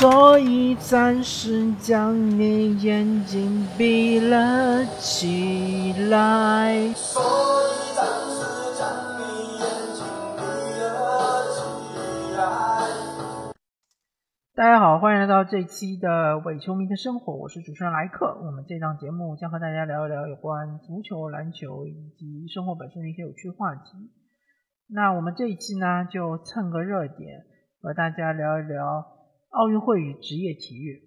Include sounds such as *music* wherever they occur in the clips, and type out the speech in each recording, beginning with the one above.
所以暂时将你眼睛闭了起来。大家好，欢迎来到这期的伪球迷的生活，我是主持人莱克。我们这档节目将和大家聊一聊有关足球、篮球以及生活本身的一些有趣话题。那我们这一期呢，就蹭个热点，和大家聊一聊。奥运会与职业体育，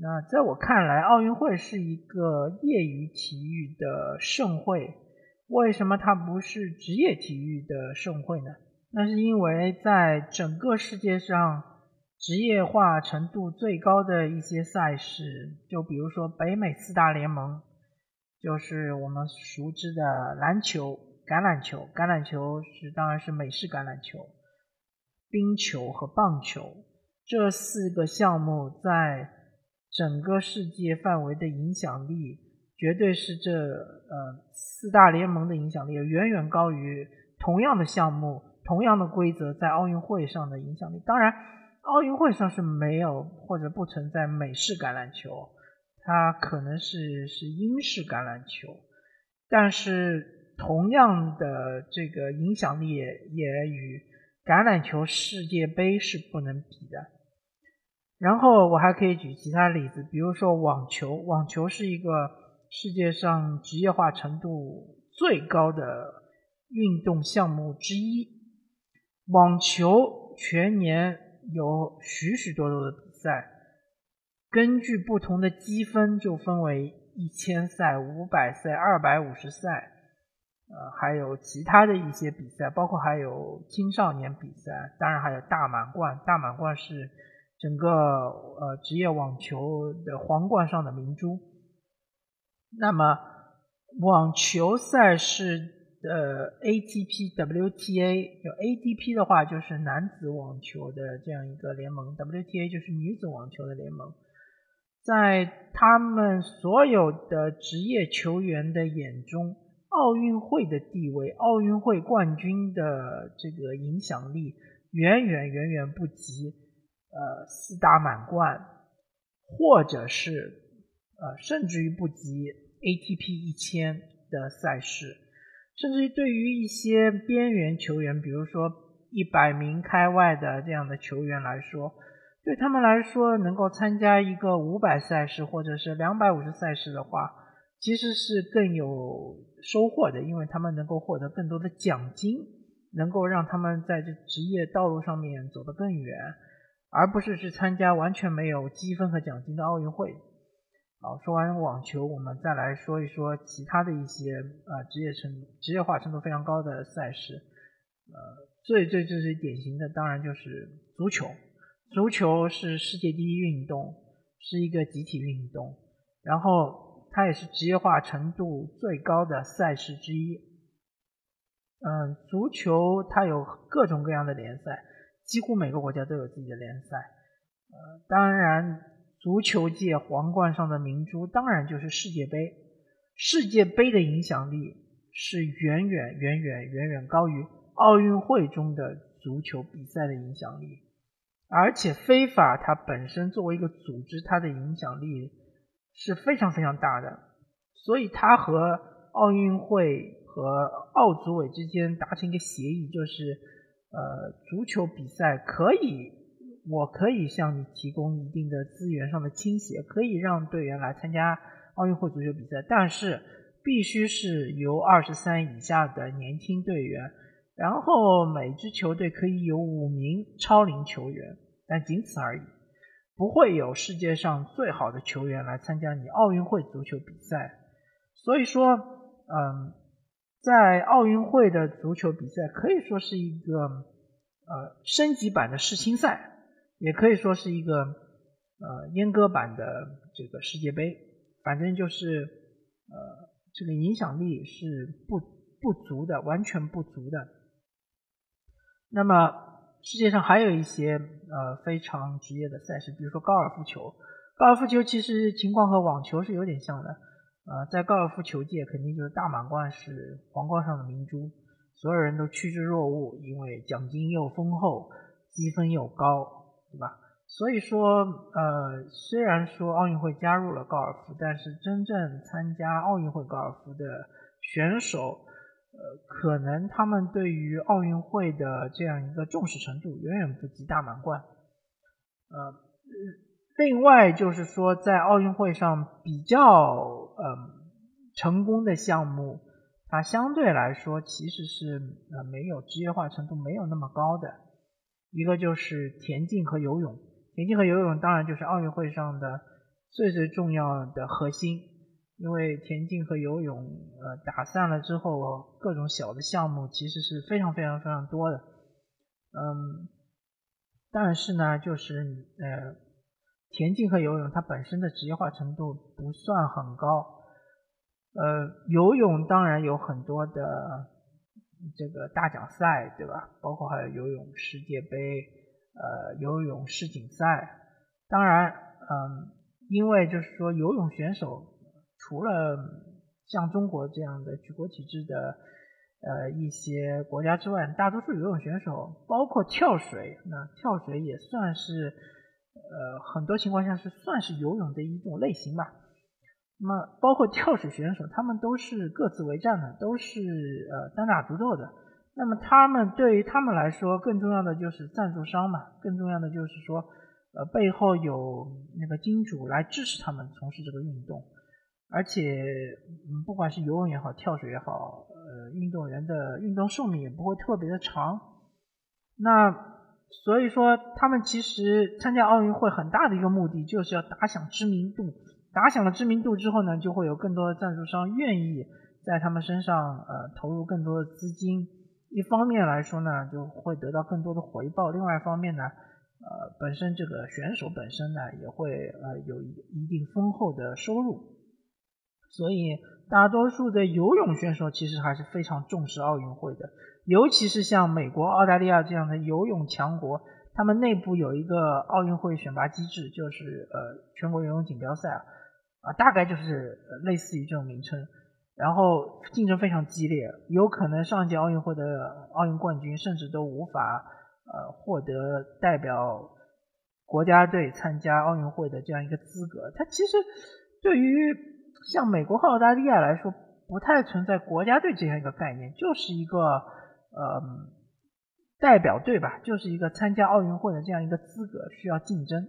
那在我看来，奥运会是一个业余体育的盛会。为什么它不是职业体育的盛会呢？那是因为在整个世界上，职业化程度最高的一些赛事，就比如说北美四大联盟，就是我们熟知的篮球、橄榄球，橄榄球是当然是美式橄榄球，冰球和棒球。这四个项目在整个世界范围的影响力，绝对是这呃四大联盟的影响力远远高于同样的项目、同样的规则在奥运会上的影响力。当然，奥运会上是没有或者不存在美式橄榄球，它可能是是英式橄榄球，但是同样的这个影响力也也与橄榄球世界杯是不能比的。然后我还可以举其他例子，比如说网球，网球是一个世界上职业化程度最高的运动项目之一。网球全年有许许多多的比赛，根据不同的积分就分为一千赛、五百赛、二百五十赛，呃，还有其他的一些比赛，包括还有青少年比赛，当然还有大满贯。大满贯是。整个呃职业网球的皇冠上的明珠。那么网球赛事的 ATP、WTA 就 ATP 的话就是男子网球的这样一个联盟，WTA 就是女子网球的联盟。在他们所有的职业球员的眼中，奥运会的地位、奥运会冠军的这个影响力远远远远不及。呃，四大满贯，或者是呃，甚至于不及 ATP 一千的赛事，甚至于对于一些边缘球员，比如说一百名开外的这样的球员来说，对他们来说，能够参加一个五百赛事或者是两百五十赛事的话，其实是更有收获的，因为他们能够获得更多的奖金，能够让他们在这职业道路上面走得更远。而不是去参加完全没有积分和奖金的奥运会。好，说完网球，我们再来说一说其他的一些啊职业程职业化程度非常高的赛事。呃，最最最最典型的当然就是足球。足球是世界第一运动，是一个集体运动，然后它也是职业化程度最高的赛事之一。嗯，足球它有各种各样的联赛。几乎每个国家都有自己的联赛，呃，当然，足球界皇冠上的明珠当然就是世界杯。世界杯的影响力是远远远远远远高于奥运会中的足球比赛的影响力，而且非法它本身作为一个组织，它的影响力是非常非常大的，所以它和奥运会和奥组委之间达成一个协议，就是。呃，足球比赛可以，我可以向你提供一定的资源上的倾斜，可以让队员来参加奥运会足球比赛，但是必须是由二十三以下的年轻队员，然后每支球队可以有五名超龄球员，但仅此而已，不会有世界上最好的球员来参加你奥运会足球比赛。所以说，嗯。在奥运会的足球比赛可以说是一个呃升级版的世青赛，也可以说是一个呃阉割版的这个世界杯。反正就是呃这个影响力是不不足的，完全不足的。那么世界上还有一些呃非常职业的赛事，比如说高尔夫球。高尔夫球其实情况和网球是有点像的。呃，在高尔夫球界，肯定就是大满贯是皇冠上的明珠，所有人都趋之若鹜，因为奖金又丰厚，积分又高，对吧？所以说，呃，虽然说奥运会加入了高尔夫，但是真正参加奥运会高尔夫的选手，呃，可能他们对于奥运会的这样一个重视程度远远不及大满贯。呃，另外就是说，在奥运会上比较嗯成功的项目，它相对来说其实是呃没有职业化程度没有那么高的，一个就是田径和游泳。田径和游泳当然就是奥运会上的最最重要的核心，因为田径和游泳，呃，打散了之后，各种小的项目其实是非常非常非常多的，嗯，但是呢，就是呃，田径和游泳它本身的职业化程度不算很高，呃，游泳当然有很多的这个大奖赛，对吧？包括还有游泳世界杯。呃，游泳世锦赛，当然，嗯，因为就是说，游泳选手除了像中国这样的举国体制的呃一些国家之外，大多数游泳选手，包括跳水，那跳水也算是呃很多情况下是算是游泳的一种类型吧。那么，包括跳水选手，他们都是各自为战的，都是呃单打独斗的。那么他们对于他们来说，更重要的就是赞助商嘛，更重要的就是说，呃，背后有那个金主来支持他们从事这个运动，而且，嗯，不管是游泳也好，跳水也好，呃，运动员的运动寿命也不会特别的长。那所以说，他们其实参加奥运会很大的一个目的，就是要打响知名度。打响了知名度之后呢，就会有更多的赞助商愿意在他们身上呃投入更多的资金。一方面来说呢，就会得到更多的回报；另外一方面呢，呃，本身这个选手本身呢，也会呃有一一定丰厚的收入。所以，大多数的游泳选手其实还是非常重视奥运会的，尤其是像美国、澳大利亚这样的游泳强国，他们内部有一个奥运会选拔机制，就是呃全国游泳锦标赛啊，大概就是类似于这种名称。然后竞争非常激烈，有可能上届奥运会的奥运冠军甚至都无法呃获得代表国家队参加奥运会的这样一个资格。它其实对于像美国和澳大利亚来说，不太存在国家队这样一个概念，就是一个呃代表队吧，就是一个参加奥运会的这样一个资格需要竞争。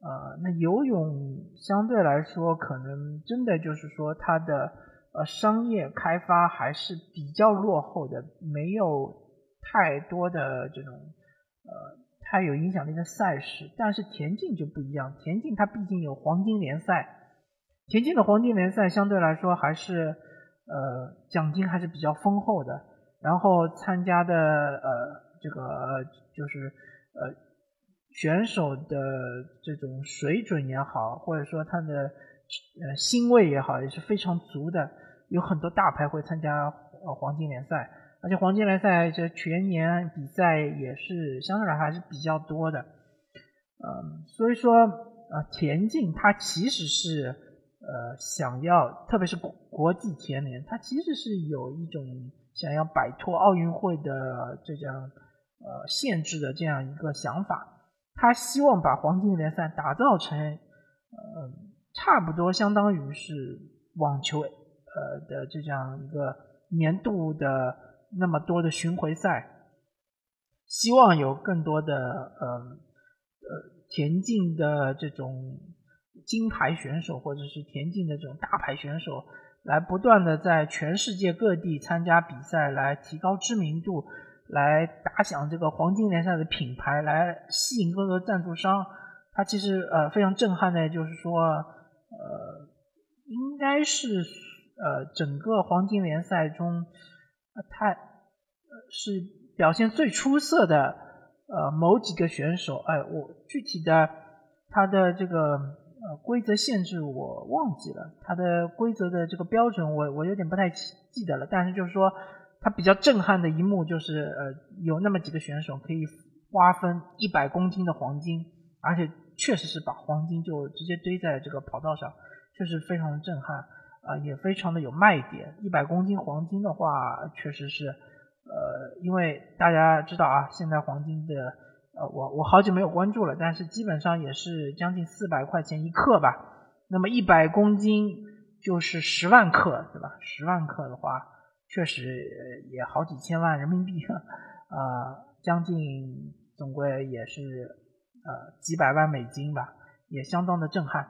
呃，那游泳相对来说，可能真的就是说它的。呃，商业开发还是比较落后的，没有太多的这种呃太有影响力的赛事。但是田径就不一样，田径它毕竟有黄金联赛，田径的黄金联赛相对来说还是呃奖金还是比较丰厚的。然后参加的呃这个就是呃选手的这种水准也好，或者说他的。呃，星位也好，也是非常足的，有很多大牌会参加呃黄金联赛，而且黄金联赛这全年比赛也是相对来说还是比较多的，嗯，所以说呃田径它其实是呃想要，特别是国国际田联，它其实是有一种想要摆脱奥运会的这样呃限制的这样一个想法，他希望把黄金联赛打造成呃。差不多相当于是网球呃的这样一个年度的那么多的巡回赛，希望有更多的呃呃田径的这种金牌选手或者是田径的这种大牌选手，来不断的在全世界各地参加比赛，来提高知名度，来打响这个黄金联赛的品牌，来吸引更多赞助商。它其实呃非常震撼的，就是说。呃，应该是呃整个黄金联赛中，他是表现最出色的呃某几个选手。哎，我具体的他的这个呃规则限制我忘记了，它的规则的这个标准我我有点不太记得了。但是就是说，它比较震撼的一幕就是呃有那么几个选手可以瓜分一百公斤的黄金，而且。确实是把黄金就直接堆在这个跑道上，确实非常的震撼啊，也非常的有卖点。一百公斤黄金的话，确实是，呃，因为大家知道啊，现在黄金的呃，我我好久没有关注了，但是基本上也是将近四百块钱一克吧。那么一百公斤就是十万克，对吧？十万克的话，确实也好几千万人民币，呃，将近总归也是呃几百万美金吧，也相当的震撼。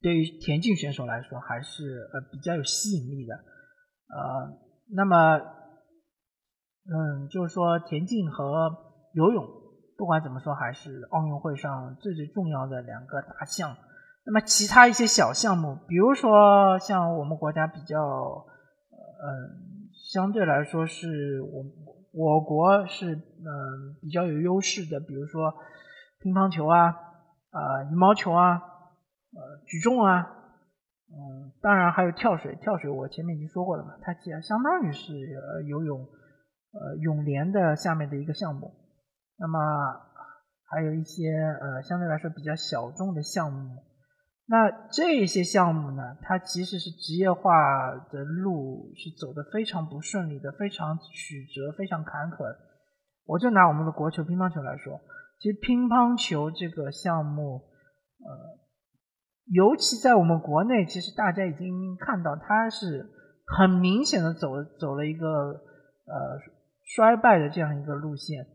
对于田径选手来说，还是呃比较有吸引力的。呃，那么，嗯，就是说田径和游泳，不管怎么说，还是奥运会上最最重要的两个大项。那么其他一些小项目，比如说像我们国家比较，嗯，相对来说是我我国是嗯比较有优势的，比如说乒乓球啊，啊羽毛球啊，呃举重啊，嗯，当然还有跳水，跳水我前面已经说过了嘛，它其实相当于是呃游泳，呃泳联的下面的一个项目。那么还有一些呃相对来说比较小众的项目。那这些项目呢，它其实是职业化的路是走的非常不顺利的，非常曲折，非常坎坷。我就拿我们的国球乒乓球来说，其实乒乓球这个项目，呃，尤其在我们国内，其实大家已经看到它是很明显的走走了一个呃衰败的这样一个路线，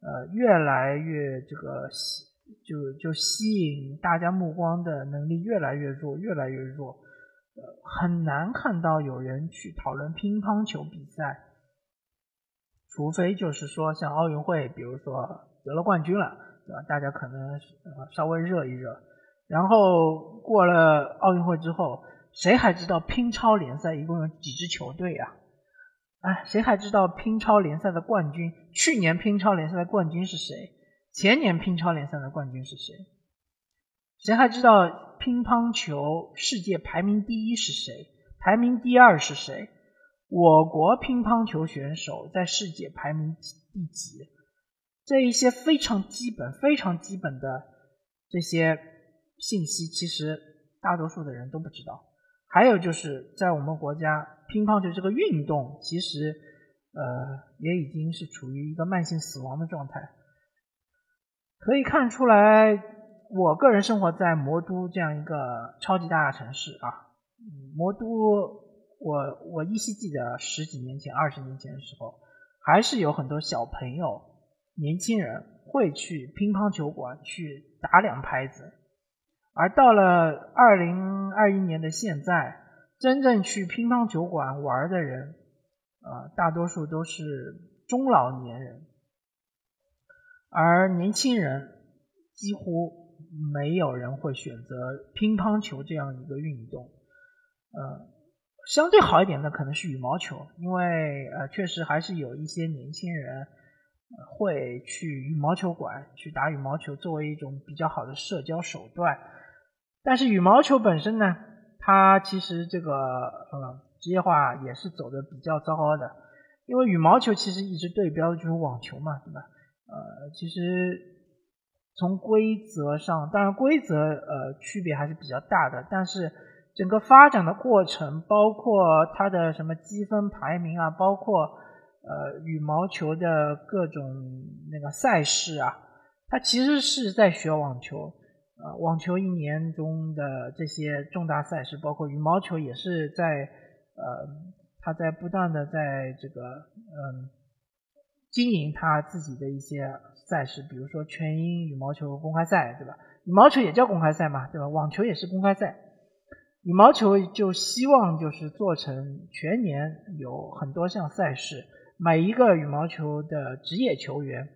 呃，越来越这个吸。就就吸引大家目光的能力越来越弱，越来越弱，很难看到有人去讨论乒乓球比赛，除非就是说像奥运会，比如说得了冠军了，对吧？大家可能稍微热一热，然后过了奥运会之后，谁还知道乒超联赛一共有几支球队啊？哎，谁还知道乒超联赛的冠军？去年乒超联赛的冠军是谁？前年乒超联赛的冠军是谁？谁还知道乒乓球世界排名第一是谁？排名第二是谁？我国乒乓球选手在世界排名第几？这一些非常基本、非常基本的这些信息，其实大多数的人都不知道。还有就是在我们国家，乒乓球这个运动其实呃也已经是处于一个慢性死亡的状态。可以看出来，我个人生活在魔都这样一个超级大城市啊。魔都，我我依稀记得十几年前、二十年前的时候，还是有很多小朋友、年轻人会去乒乓球馆去打两拍子。而到了二零二一年的现在，真正去乒乓球馆玩的人，啊，大多数都是中老年人。而年轻人几乎没有人会选择乒乓球这样一个运动，呃，相对好一点的可能是羽毛球，因为呃确实还是有一些年轻人会去羽毛球馆去打羽毛球，作为一种比较好的社交手段。但是羽毛球本身呢，它其实这个呃职业化也是走的比较糟糕的，因为羽毛球其实一直对标的就是网球嘛，对吧？呃，其实从规则上，当然规则呃区别还是比较大的，但是整个发展的过程，包括它的什么积分排名啊，包括呃羽毛球的各种那个赛事啊，它其实是在学网球。呃，网球一年中的这些重大赛事，包括羽毛球也是在呃，他在不断的在这个嗯。经营他自己的一些赛事，比如说全英羽毛球公开赛，对吧？羽毛球也叫公开赛嘛，对吧？网球也是公开赛，羽毛球就希望就是做成全年有很多项赛事，每一个羽毛球的职业球员，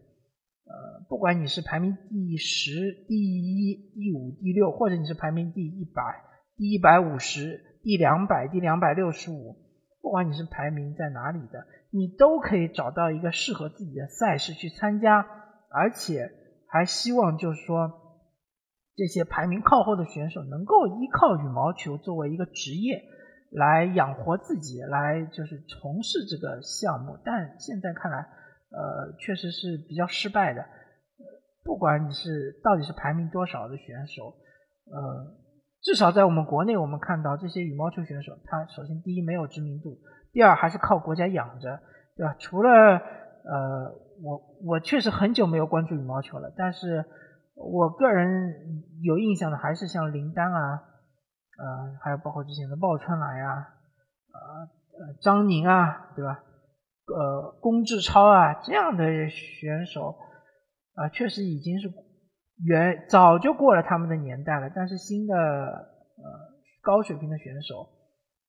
呃，不管你是排名第十、第一、第五、第六，或者你是排名第一百、第一百五十、第两百、第两百六十五，不管你是排名在哪里的。你都可以找到一个适合自己的赛事去参加，而且还希望就是说，这些排名靠后的选手能够依靠羽毛球作为一个职业来养活自己，来就是从事这个项目。但现在看来，呃，确实是比较失败的。不管你是到底是排名多少的选手，呃，至少在我们国内，我们看到这些羽毛球选手，他首先第一没有知名度。第二还是靠国家养着，对吧？除了呃我我确实很久没有关注羽毛球了，但是我个人有印象的还是像林丹啊，呃，还有包括之前的鲍春来啊，呃，张宁啊，对吧？呃，龚志超啊这样的选手啊，确实已经是远早就过了他们的年代了。但是新的呃高水平的选手，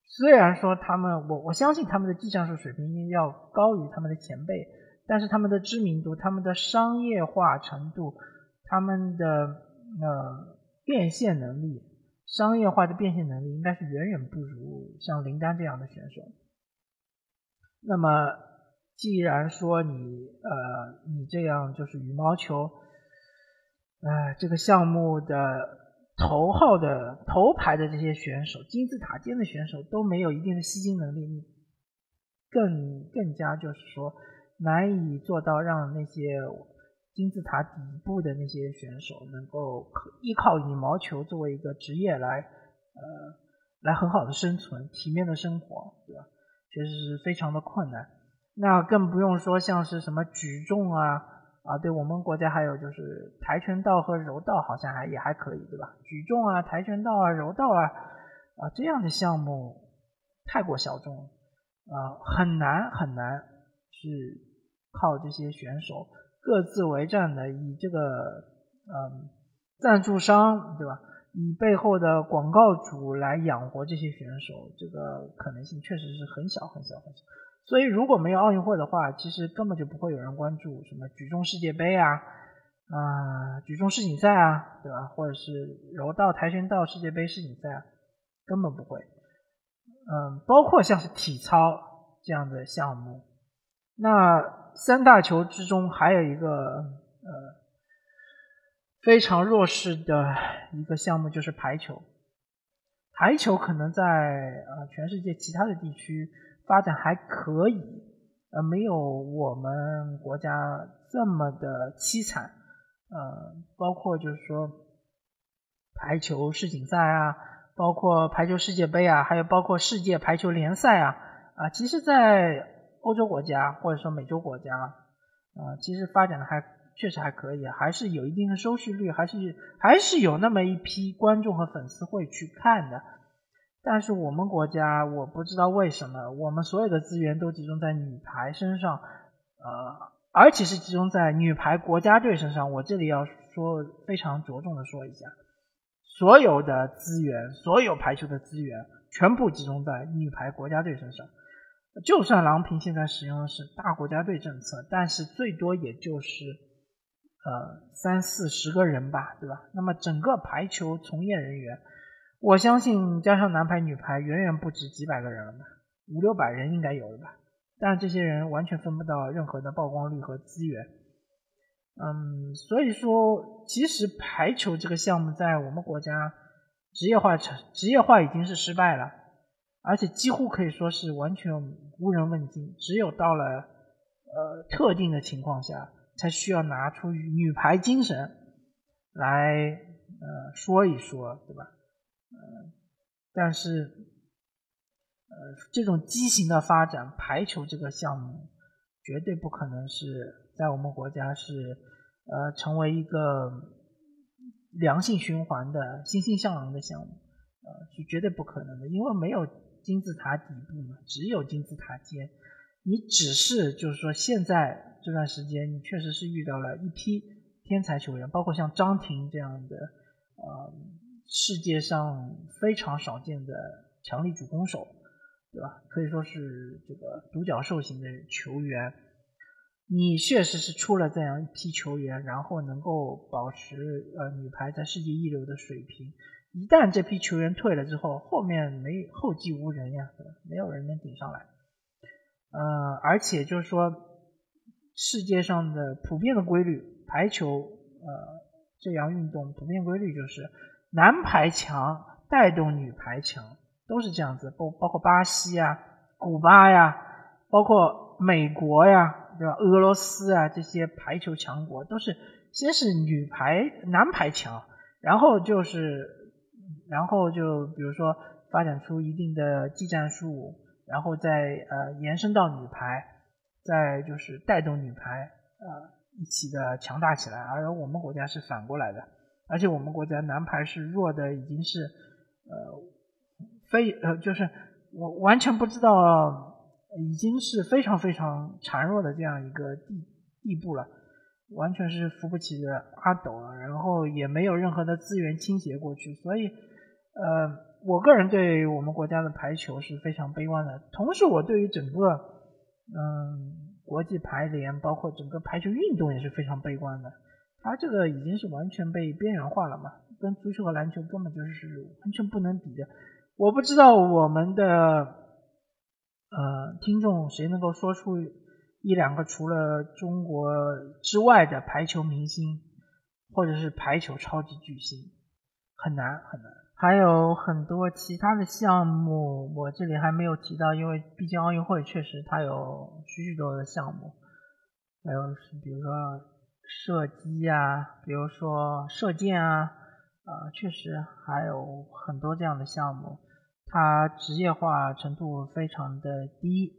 虽然说他们我我相信他们的技战术水平要高于他们的前辈，但是他们的知名度、他们的商业化程度、他们的呃变现能力、商业化的变现能力，应该是远远不如像林丹这样的选手。那么，既然说你呃，你这样就是羽毛球，呃，这个项目的头号的头牌的这些选手，金字塔尖的选手都没有一定的吸金能力，你更更加就是说难以做到让那些金字塔底部的那些选手能够依靠羽毛球作为一个职业来呃来很好的生存、体面的生活，对吧？确实是非常的困难，那更不用说像是什么举重啊啊，对我们国家还有就是跆拳道和柔道好像还也还可以，对吧？举重啊、跆拳道啊、柔道啊啊这样的项目太过小众，啊很难很难是靠这些选手各自为战的，以这个嗯赞助商对吧？以背后的广告主来养活这些选手，这个可能性确实是很小很小很小。所以如果没有奥运会的话，其实根本就不会有人关注什么举重世界杯啊，啊举重世锦赛啊，对吧？或者是柔道、跆拳道世界杯世锦赛，根本不会。嗯，包括像是体操这样的项目，那三大球之中还有一个呃。非常弱势的一个项目就是排球，排球可能在呃全世界其他的地区发展还可以，呃没有我们国家这么的凄惨，呃包括就是说排球世锦赛啊，包括排球世界杯啊，还有包括世界排球联赛啊，啊其实，在欧洲国家或者说美洲国家，啊其实发展的还。确实还可以，还是有一定的收视率，还是还是有那么一批观众和粉丝会去看的。但是我们国家，我不知道为什么，我们所有的资源都集中在女排身上，呃，而且是集中在女排国家队身上。我这里要说非常着重的说一下，所有的资源，所有排球的资源，全部集中在女排国家队身上。就算郎平现在使用的是大国家队政策，但是最多也就是。呃，三四十个人吧，对吧？那么整个排球从业人员，我相信加上男排、女排，远远不止几百个人了吧，五六百人应该有了吧？但这些人完全分不到任何的曝光率和资源。嗯，所以说，其实排球这个项目在我们国家职业化成职业化已经是失败了，而且几乎可以说是完全无人问津，只有到了呃特定的情况下。才需要拿出女排精神来呃说一说，对吧？呃，但是呃这种畸形的发展，排球这个项目绝对不可能是在我们国家是呃成为一个良性循环的欣欣向荣的项目，呃是绝对不可能的，因为没有金字塔底部嘛，只有金字塔尖。你只是就是说，现在这段时间，你确实是遇到了一批天才球员，包括像张婷这样的，呃，世界上非常少见的强力主攻手，对吧？可以说是这个独角兽型的球员。你确实是出了这样一批球员，然后能够保持呃女排在世界一流的水平。一旦这批球员退了之后，后面没后继无人呀，没有人能顶上来。呃，而且就是说，世界上的普遍的规律，排球呃这样运动普遍规律就是男排强带动女排强，都是这样子。包包括巴西啊、古巴呀，包括美国呀，对吧？俄罗斯啊这些排球强国都是先是女排、男排强，然后就是然后就比如说发展出一定的技战术。然后再呃延伸到女排，再就是带动女排呃一起的强大起来，而我们国家是反过来的，而且我们国家男排是弱的，已经是呃非呃就是我完全不知道，已经是非常非常孱弱的这样一个地地步了，完全是扶不起的阿斗了，然后也没有任何的资源倾斜过去，所以呃我个人对我们国家的排球是非常悲观的，同时我对于整个嗯。国际排联包括整个排球运动也是非常悲观的，它这个已经是完全被边缘化了嘛，跟足球和篮球根本就是完全不能比的。我不知道我们的呃听众谁能够说出一两个除了中国之外的排球明星，或者是排球超级巨星，很难很难。还有很多其他的项目，我这里还没有提到，因为毕竟奥运会确实它有许许多多的项目，还有比如说射击啊，比如说射箭啊，啊，确实还有很多这样的项目，它职业化程度非常的低。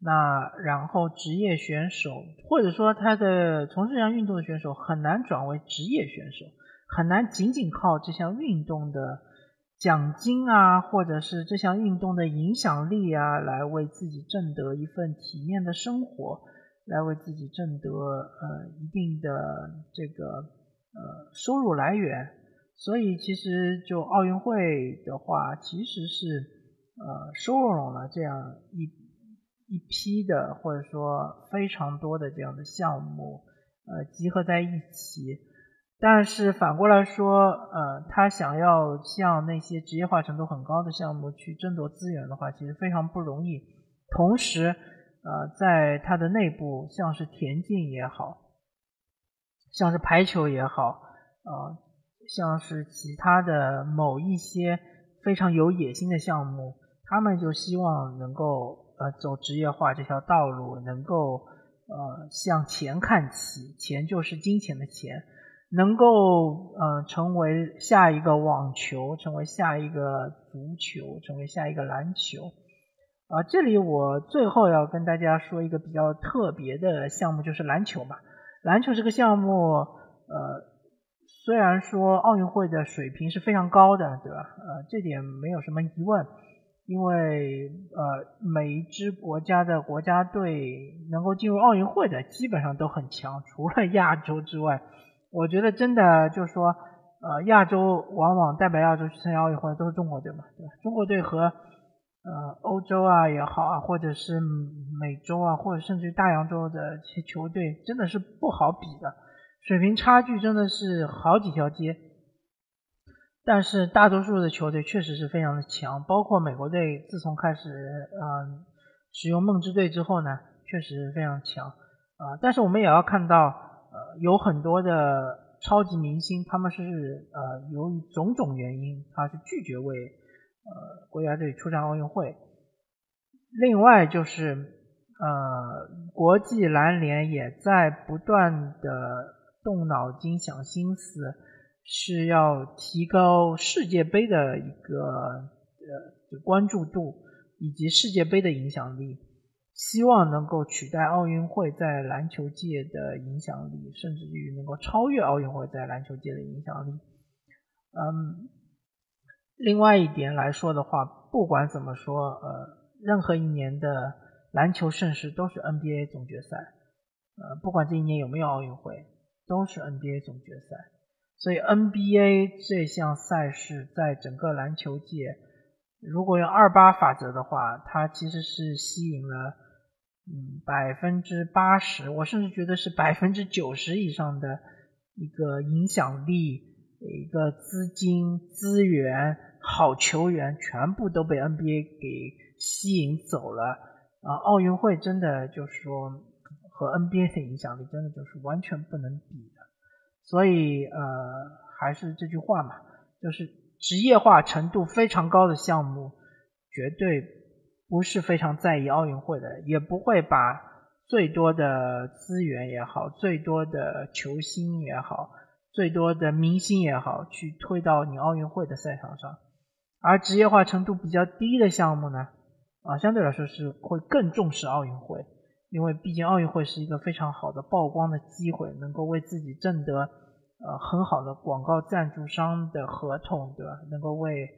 那然后职业选手或者说他的从事这项运动的选手很难转为职业选手，很难仅仅靠这项运动的。奖金啊，或者是这项运动的影响力啊，来为自己挣得一份体面的生活，来为自己挣得呃一定的这个呃收入来源。所以其实就奥运会的话，其实是呃收拢了这样一一批的，或者说非常多的这样的项目，呃集合在一起。但是反过来说，呃，他想要向那些职业化程度很高的项目去争夺资源的话，其实非常不容易。同时，呃，在它的内部，像是田径也好，像是排球也好，呃，像是其他的某一些非常有野心的项目，他们就希望能够呃走职业化这条道路，能够呃向钱看齐，钱就是金钱的钱。能够呃成为下一个网球，成为下一个足球，成为下一个篮球啊！这里我最后要跟大家说一个比较特别的项目，就是篮球吧。篮球这个项目，呃，虽然说奥运会的水平是非常高的，对吧？呃，这点没有什么疑问，因为呃每一支国家的国家队能够进入奥运会的基本上都很强，除了 *laughs* 亚洲之外。我觉得真的就是说，呃，亚洲往往代表亚洲去参加奥运会都是中国队嘛，对吧？中国队和呃欧洲啊也好啊，或者是美洲啊，或者甚至于大洋洲的这些球队，真的是不好比的，水平差距真的是好几条街。但是大多数的球队确实是非常的强，包括美国队，自从开始呃使用梦之队之后呢，确实非常强啊。但是我们也要看到。呃，有很多的超级明星，他们是呃由于种种原因，他是拒绝为呃国家队出战奥运会。另外就是呃国际篮联也在不断的动脑筋想心思，是要提高世界杯的一个呃关注度以及世界杯的影响力。希望能够取代奥运会在篮球界的影响力，甚至于能够超越奥运会在篮球界的影响力。嗯，另外一点来说的话，不管怎么说，呃，任何一年的篮球盛世都是 NBA 总决赛，呃，不管这一年有没有奥运会，都是 NBA 总决赛。所以 NBA 这项赛事在整个篮球界，如果用二八法则的话，它其实是吸引了。嗯，百分之八十，我甚至觉得是百分之九十以上的一个影响力、一个资金、资源、好球员，全部都被 NBA 给吸引走了。啊，奥运会真的就是说和 NBA 的影响力真的就是完全不能比的。所以呃，还是这句话嘛，就是职业化程度非常高的项目，绝对。不是非常在意奥运会的，也不会把最多的资源也好，最多的球星也好，最多的明星也好，去推到你奥运会的赛场上。而职业化程度比较低的项目呢，啊，相对来说是会更重视奥运会，因为毕竟奥运会是一个非常好的曝光的机会，能够为自己挣得呃很好的广告赞助商的合同，对吧？能够为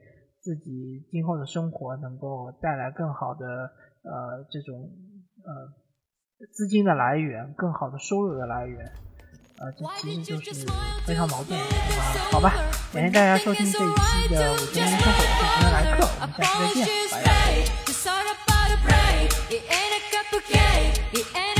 自己今后的生活能够带来更好的呃这种呃资金的来源，更好的收入的来源。呃，这其实就是非常矛盾啊。好吧，感谢大家收听这一期的五千年生活，我是陈来客，我们下期再见，拜拜。